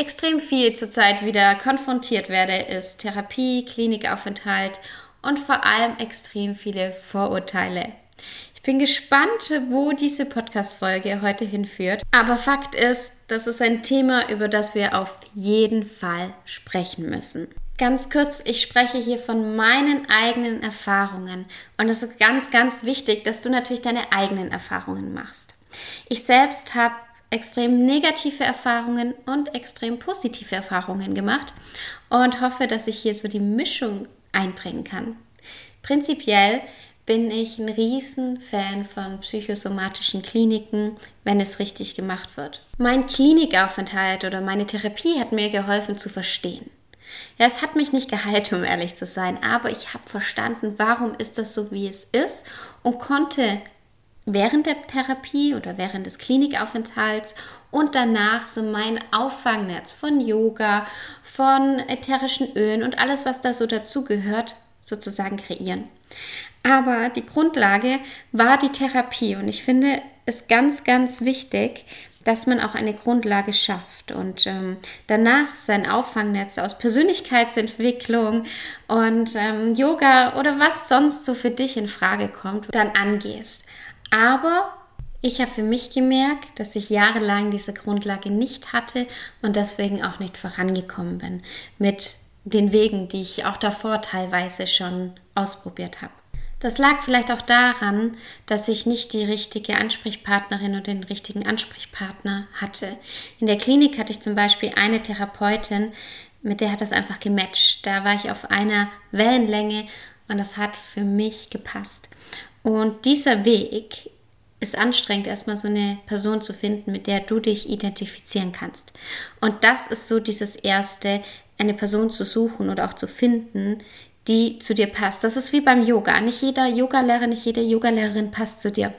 extrem viel zurzeit wieder konfrontiert werde, ist Therapie, Klinikaufenthalt und vor allem extrem viele Vorurteile. Ich bin gespannt, wo diese Podcast-Folge heute hinführt. Aber Fakt ist, das ist ein Thema, über das wir auf jeden Fall sprechen müssen. Ganz kurz, ich spreche hier von meinen eigenen Erfahrungen. Und es ist ganz, ganz wichtig, dass du natürlich deine eigenen Erfahrungen machst. Ich selbst habe extrem negative Erfahrungen und extrem positive Erfahrungen gemacht und hoffe, dass ich hier so die Mischung einbringen kann. Prinzipiell bin ich ein Riesenfan von psychosomatischen Kliniken, wenn es richtig gemacht wird. Mein Klinikaufenthalt oder meine Therapie hat mir geholfen zu verstehen. Ja, es hat mich nicht geheilt, um ehrlich zu sein, aber ich habe verstanden, warum ist das so, wie es ist und konnte während der Therapie oder während des Klinikaufenthalts und danach so mein Auffangnetz von Yoga, von ätherischen Ölen und alles, was da so dazugehört, sozusagen kreieren. Aber die Grundlage war die Therapie und ich finde es ganz, ganz wichtig, dass man auch eine Grundlage schafft und ähm, danach sein Auffangnetz aus Persönlichkeitsentwicklung und ähm, Yoga oder was sonst so für dich in Frage kommt, dann angehst. Aber ich habe für mich gemerkt, dass ich jahrelang diese Grundlage nicht hatte und deswegen auch nicht vorangekommen bin mit den Wegen, die ich auch davor teilweise schon ausprobiert habe. Das lag vielleicht auch daran, dass ich nicht die richtige Ansprechpartnerin oder den richtigen Ansprechpartner hatte. In der Klinik hatte ich zum Beispiel eine Therapeutin, mit der hat das einfach gematcht. Da war ich auf einer Wellenlänge und das hat für mich gepasst. Und dieser Weg ist anstrengend, erstmal so eine Person zu finden, mit der du dich identifizieren kannst. Und das ist so dieses erste, eine Person zu suchen oder auch zu finden, die zu dir passt. Das ist wie beim Yoga. Nicht jeder Yogalehrer, nicht jede Yogalehrerin passt zu dir.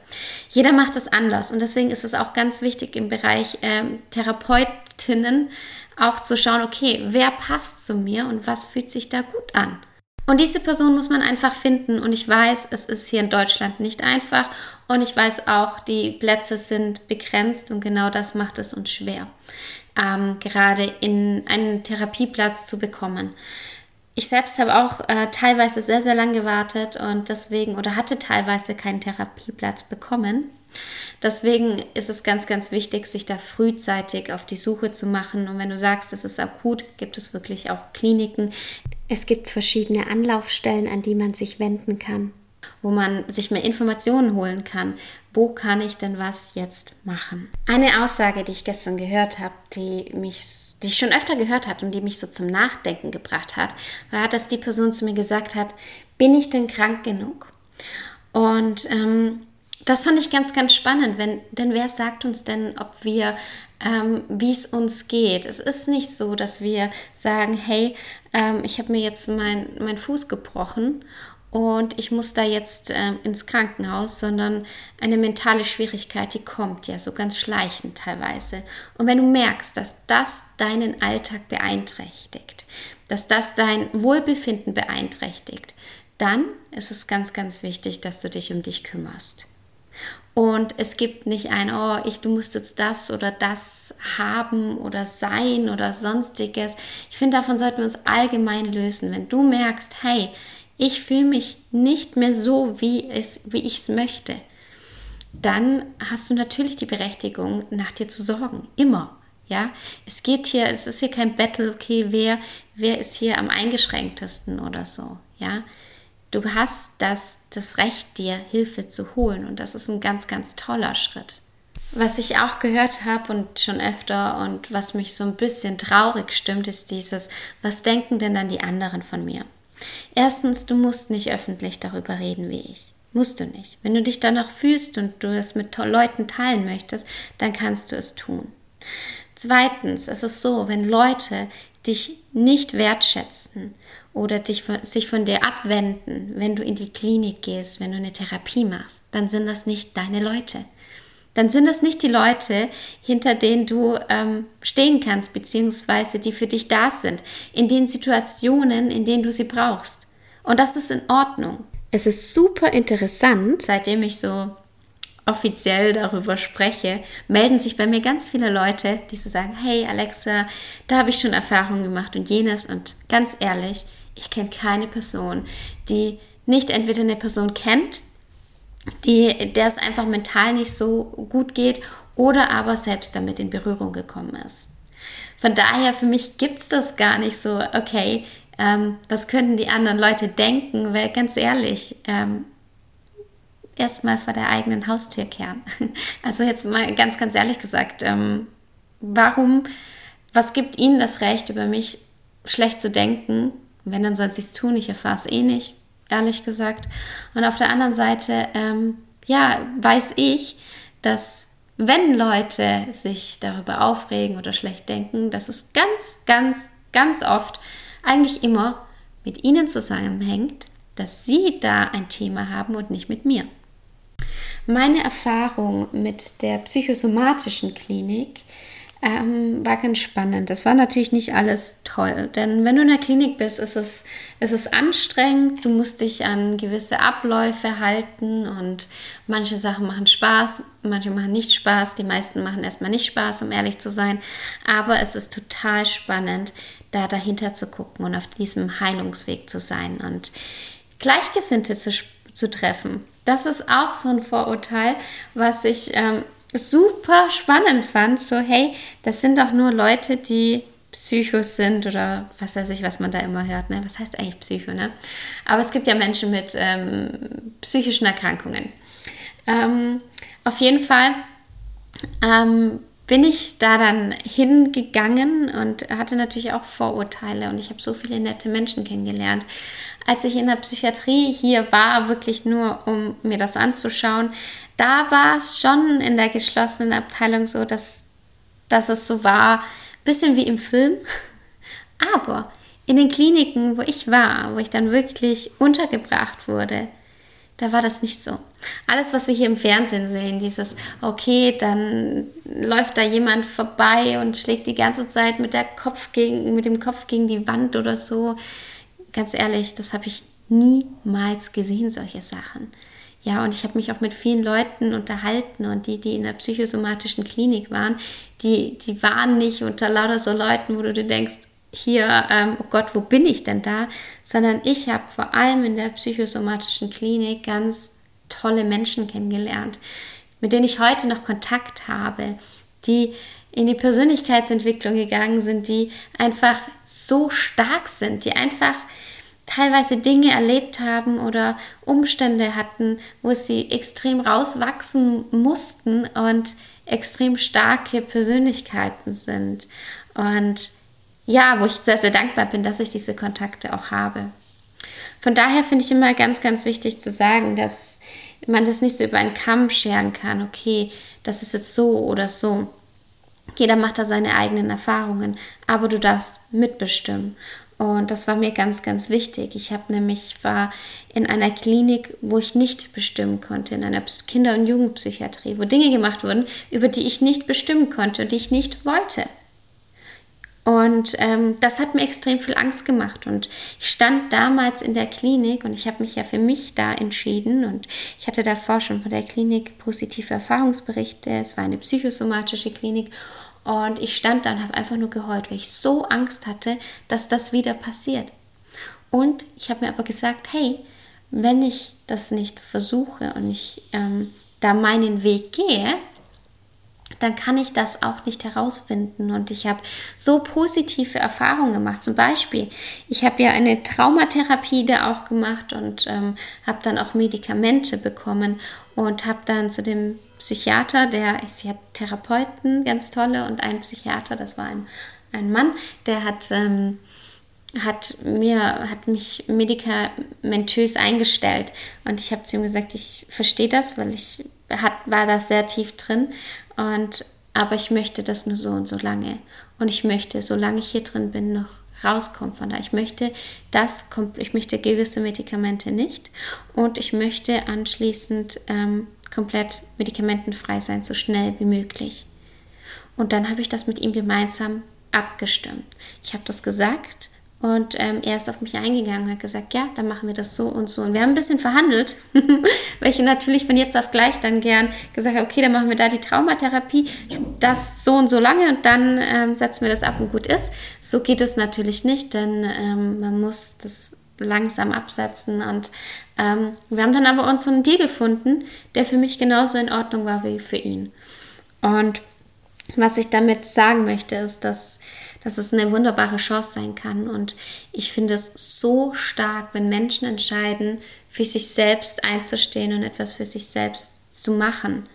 Jeder macht es anders. Und deswegen ist es auch ganz wichtig im Bereich ähm, Therapeutinnen auch zu schauen, okay, wer passt zu mir und was fühlt sich da gut an. Und diese Person muss man einfach finden. Und ich weiß, es ist hier in Deutschland nicht einfach. Und ich weiß auch, die Plätze sind begrenzt und genau das macht es uns schwer, ähm, gerade in einen Therapieplatz zu bekommen. Ich selbst habe auch äh, teilweise sehr, sehr lang gewartet und deswegen oder hatte teilweise keinen Therapieplatz bekommen. Deswegen ist es ganz, ganz wichtig, sich da frühzeitig auf die Suche zu machen. Und wenn du sagst, es ist akut, gibt es wirklich auch Kliniken. Es gibt verschiedene Anlaufstellen, an die man sich wenden kann, wo man sich mehr Informationen holen kann. Wo kann ich denn was jetzt machen? Eine Aussage, die ich gestern gehört habe, die mich die ich schon öfter gehört hat und die mich so zum Nachdenken gebracht hat, war, dass die Person zu mir gesagt hat, bin ich denn krank genug? Und ähm, das fand ich ganz, ganz spannend, wenn, denn wer sagt uns denn, ob wir, ähm, wie es uns geht? Es ist nicht so, dass wir sagen, hey, ähm, ich habe mir jetzt meinen mein Fuß gebrochen und ich muss da jetzt äh, ins Krankenhaus, sondern eine mentale Schwierigkeit, die kommt ja so ganz schleichend teilweise. Und wenn du merkst, dass das deinen Alltag beeinträchtigt, dass das dein Wohlbefinden beeinträchtigt, dann ist es ganz, ganz wichtig, dass du dich um dich kümmerst. Und es gibt nicht ein, oh, ich, du musst jetzt das oder das haben oder sein oder sonstiges. Ich finde, davon sollten wir uns allgemein lösen. Wenn du merkst, hey, ich fühle mich nicht mehr so, wie, wie ich es möchte, dann hast du natürlich die Berechtigung, nach dir zu sorgen. Immer. Ja, es geht hier, es ist hier kein Battle, okay, wer, wer ist hier am eingeschränktesten oder so. Ja, du hast das, das Recht, dir Hilfe zu holen und das ist ein ganz, ganz toller Schritt. Was ich auch gehört habe und schon öfter und was mich so ein bisschen traurig stimmt, ist dieses, was denken denn dann die anderen von mir? Erstens, du musst nicht öffentlich darüber reden wie ich. Musst du nicht. Wenn du dich danach fühlst und du es mit Leuten teilen möchtest, dann kannst du es tun. Zweitens, es ist so, wenn Leute dich nicht wertschätzen oder dich von, sich von dir abwenden, wenn du in die Klinik gehst, wenn du eine Therapie machst, dann sind das nicht deine Leute. Dann sind das nicht die Leute, hinter denen du ähm, stehen kannst, beziehungsweise die für dich da sind, in den Situationen, in denen du sie brauchst. Und das ist in Ordnung. Es ist super interessant, seitdem ich so offiziell darüber spreche, melden sich bei mir ganz viele Leute, die so sagen, hey Alexa, da habe ich schon Erfahrungen gemacht und jenes. Und ganz ehrlich, ich kenne keine Person, die nicht entweder eine Person kennt, die, der es einfach mental nicht so gut geht oder aber selbst damit in Berührung gekommen ist. Von daher, für mich gibt es das gar nicht so, okay, ähm, was könnten die anderen Leute denken, weil ganz ehrlich, ähm, erstmal vor der eigenen Haustür kehren. Also jetzt mal ganz, ganz ehrlich gesagt, ähm, warum, was gibt Ihnen das Recht, über mich schlecht zu denken? Wenn, dann soll sie es tun, ich erfahre es eh nicht, ehrlich gesagt. Und auf der anderen Seite, ähm, ja, weiß ich, dass wenn Leute sich darüber aufregen oder schlecht denken, dass es ganz, ganz, ganz oft, eigentlich immer mit ihnen zusammenhängt, dass sie da ein Thema haben und nicht mit mir. Meine Erfahrung mit der psychosomatischen Klinik ähm, war ganz spannend. Das war natürlich nicht alles toll, denn wenn du in der Klinik bist, ist es, ist es anstrengend. Du musst dich an gewisse Abläufe halten und manche Sachen machen Spaß, manche machen nicht Spaß. Die meisten machen erstmal nicht Spaß, um ehrlich zu sein. Aber es ist total spannend, da dahinter zu gucken und auf diesem Heilungsweg zu sein und Gleichgesinnte zu, zu treffen das ist auch so ein Vorurteil, was ich ähm, super spannend fand. So, hey, das sind doch nur Leute, die Psychos sind oder was weiß ich, was man da immer hört. Ne? Was heißt eigentlich Psycho? Ne? Aber es gibt ja Menschen mit ähm, psychischen Erkrankungen. Ähm, auf jeden Fall ähm, bin ich da dann hingegangen und hatte natürlich auch Vorurteile und ich habe so viele nette Menschen kennengelernt. Als ich in der Psychiatrie hier war, wirklich nur um mir das anzuschauen, da war es schon in der geschlossenen Abteilung so, dass, dass es so war, bisschen wie im Film. Aber in den Kliniken, wo ich war, wo ich dann wirklich untergebracht wurde, da war das nicht so. Alles, was wir hier im Fernsehen sehen, dieses, okay, dann läuft da jemand vorbei und schlägt die ganze Zeit mit, der Kopf gegen, mit dem Kopf gegen die Wand oder so. Ganz ehrlich, das habe ich niemals gesehen, solche Sachen. Ja, und ich habe mich auch mit vielen Leuten unterhalten und die, die in der psychosomatischen Klinik waren, die, die waren nicht unter lauter so Leuten, wo du dir denkst, hier, ähm, oh Gott, wo bin ich denn da? Sondern ich habe vor allem in der psychosomatischen Klinik ganz tolle Menschen kennengelernt, mit denen ich heute noch Kontakt habe, die in die Persönlichkeitsentwicklung gegangen sind, die einfach so stark sind, die einfach teilweise Dinge erlebt haben oder Umstände hatten, wo sie extrem rauswachsen mussten und extrem starke Persönlichkeiten sind. Und ja, wo ich sehr, sehr dankbar bin, dass ich diese Kontakte auch habe. Von daher finde ich immer ganz, ganz wichtig zu sagen, dass man das nicht so über einen Kamm scheren kann, okay, das ist jetzt so oder so. Jeder macht da seine eigenen Erfahrungen, aber du darfst mitbestimmen. Und das war mir ganz, ganz wichtig. Ich habe nämlich war in einer Klinik, wo ich nicht bestimmen konnte, in einer Kinder- und Jugendpsychiatrie, wo Dinge gemacht wurden, über die ich nicht bestimmen konnte und die ich nicht wollte. Und ähm, das hat mir extrem viel Angst gemacht. Und ich stand damals in der Klinik und ich habe mich ja für mich da entschieden. Und ich hatte davor schon von der Klinik positive Erfahrungsberichte. Es war eine psychosomatische Klinik. Und ich stand da und habe einfach nur geheult, weil ich so Angst hatte, dass das wieder passiert. Und ich habe mir aber gesagt, hey, wenn ich das nicht versuche und ich ähm, da meinen Weg gehe, dann kann ich das auch nicht herausfinden. Und ich habe so positive Erfahrungen gemacht. Zum Beispiel, ich habe ja eine Traumatherapie da auch gemacht und ähm, habe dann auch Medikamente bekommen und habe dann zu dem Psychiater, der, sie hat Therapeuten, ganz tolle, und ein Psychiater, das war ein, ein Mann, der hat... Ähm, hat mir hat mich medikamentös eingestellt und ich habe zu ihm gesagt, ich verstehe das, weil ich hat, war da sehr tief drin und aber ich möchte das nur so und so lange. Und ich möchte, solange ich hier drin bin, noch rauskommen von da. Ich möchte das, ich möchte gewisse Medikamente nicht und ich möchte anschließend ähm, komplett medikamentenfrei sein, so schnell wie möglich. Und dann habe ich das mit ihm gemeinsam abgestimmt. Ich habe das gesagt und ähm, er ist auf mich eingegangen und hat gesagt, ja, dann machen wir das so und so. Und wir haben ein bisschen verhandelt, weil ich natürlich von jetzt auf gleich dann gern gesagt habe, okay, dann machen wir da die Traumatherapie, das so und so lange und dann ähm, setzen wir das ab und gut ist. So geht es natürlich nicht, denn ähm, man muss das langsam absetzen und ähm, wir haben dann aber unseren Deal gefunden, der für mich genauso in Ordnung war wie für ihn. Und was ich damit sagen möchte, ist, dass, dass es eine wunderbare Chance sein kann. Und ich finde es so stark, wenn Menschen entscheiden, für sich selbst einzustehen und etwas für sich selbst zu machen.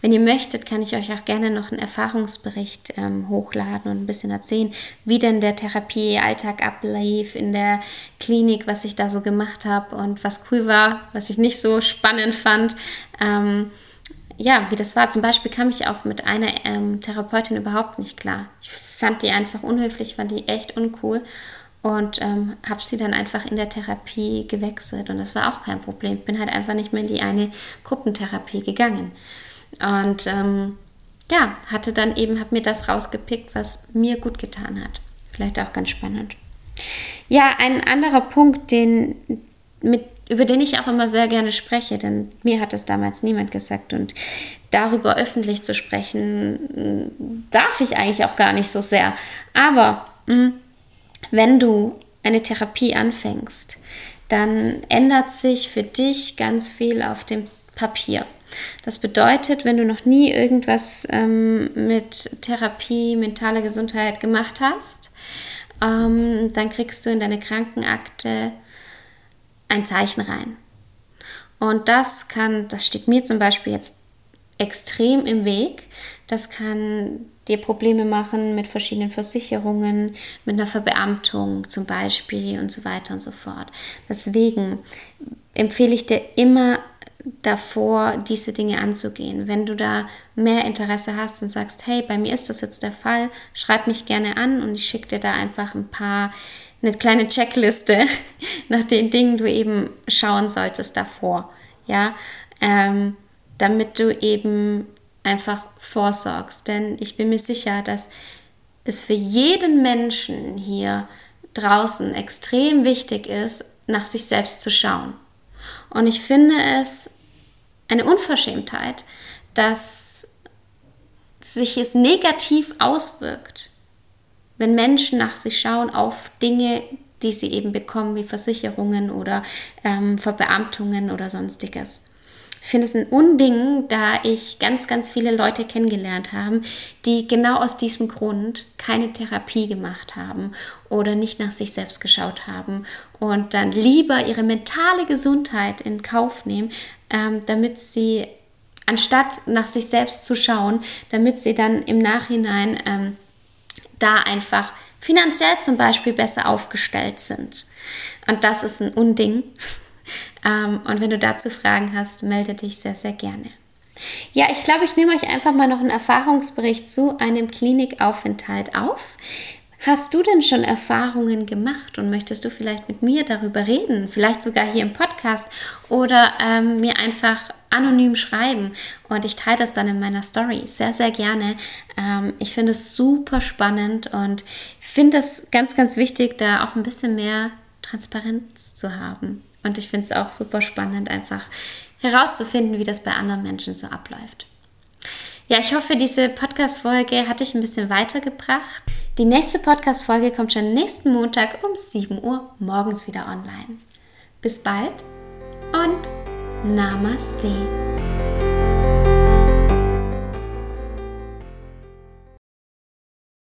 Wenn ihr möchtet, kann ich euch auch gerne noch einen Erfahrungsbericht ähm, hochladen und ein bisschen erzählen, wie denn der Therapiealltag ablief in der Klinik, was ich da so gemacht habe und was cool war, was ich nicht so spannend fand. Ähm, ja, wie das war. Zum Beispiel kam ich auch mit einer ähm, Therapeutin überhaupt nicht klar. Ich fand die einfach unhöflich, fand die echt uncool und ähm, habe sie dann einfach in der Therapie gewechselt und das war auch kein Problem. Bin halt einfach nicht mehr in die eine Gruppentherapie gegangen und ähm, ja, hatte dann eben, habe mir das rausgepickt, was mir gut getan hat. Vielleicht auch ganz spannend. Ja, ein anderer Punkt, den mit über den ich auch immer sehr gerne spreche, denn mir hat es damals niemand gesagt und darüber öffentlich zu sprechen, mm, darf ich eigentlich auch gar nicht so sehr. Aber mh, mm, wenn du eine Therapie anfängst, dann ändert sich für dich ganz viel auf dem Papier. Das bedeutet, wenn du noch nie irgendwas ähm, mit Therapie, mentaler Gesundheit gemacht hast, ähm, dann kriegst du in deine Krankenakte ein Zeichen rein. Und das kann, das steht mir zum Beispiel jetzt extrem im Weg. Das kann dir Probleme machen mit verschiedenen Versicherungen, mit einer Verbeamtung zum Beispiel und so weiter und so fort. Deswegen empfehle ich dir immer davor, diese Dinge anzugehen. Wenn du da mehr Interesse hast und sagst, hey, bei mir ist das jetzt der Fall, schreib mich gerne an und ich schicke dir da einfach ein paar eine kleine Checkliste nach den Dingen du eben schauen solltest davor, ja, ähm, damit du eben einfach vorsorgst. Denn ich bin mir sicher, dass es für jeden Menschen hier draußen extrem wichtig ist, nach sich selbst zu schauen. Und ich finde es eine Unverschämtheit, dass sich es negativ auswirkt, wenn Menschen nach sich schauen auf Dinge, die sie eben bekommen, wie Versicherungen oder ähm, Verbeamtungen oder sonstiges. Ich finde es ein Unding, da ich ganz, ganz viele Leute kennengelernt habe, die genau aus diesem Grund keine Therapie gemacht haben oder nicht nach sich selbst geschaut haben und dann lieber ihre mentale Gesundheit in Kauf nehmen, ähm, damit sie, anstatt nach sich selbst zu schauen, damit sie dann im Nachhinein ähm, da einfach finanziell zum Beispiel besser aufgestellt sind. Und das ist ein Unding. Ähm, und wenn du dazu Fragen hast, melde dich sehr, sehr gerne. Ja, ich glaube, ich nehme euch einfach mal noch einen Erfahrungsbericht zu einem Klinikaufenthalt auf. Hast du denn schon Erfahrungen gemacht und möchtest du vielleicht mit mir darüber reden? Vielleicht sogar hier im Podcast oder ähm, mir einfach anonym schreiben und ich teile das dann in meiner Story sehr, sehr gerne. Ähm, ich finde es super spannend und finde es ganz, ganz wichtig, da auch ein bisschen mehr Transparenz zu haben. Und ich finde es auch super spannend, einfach herauszufinden, wie das bei anderen Menschen so abläuft. Ja, ich hoffe, diese Podcast-Folge hat dich ein bisschen weitergebracht. Die nächste Podcast-Folge kommt schon nächsten Montag um 7 Uhr morgens wieder online. Bis bald und Namaste.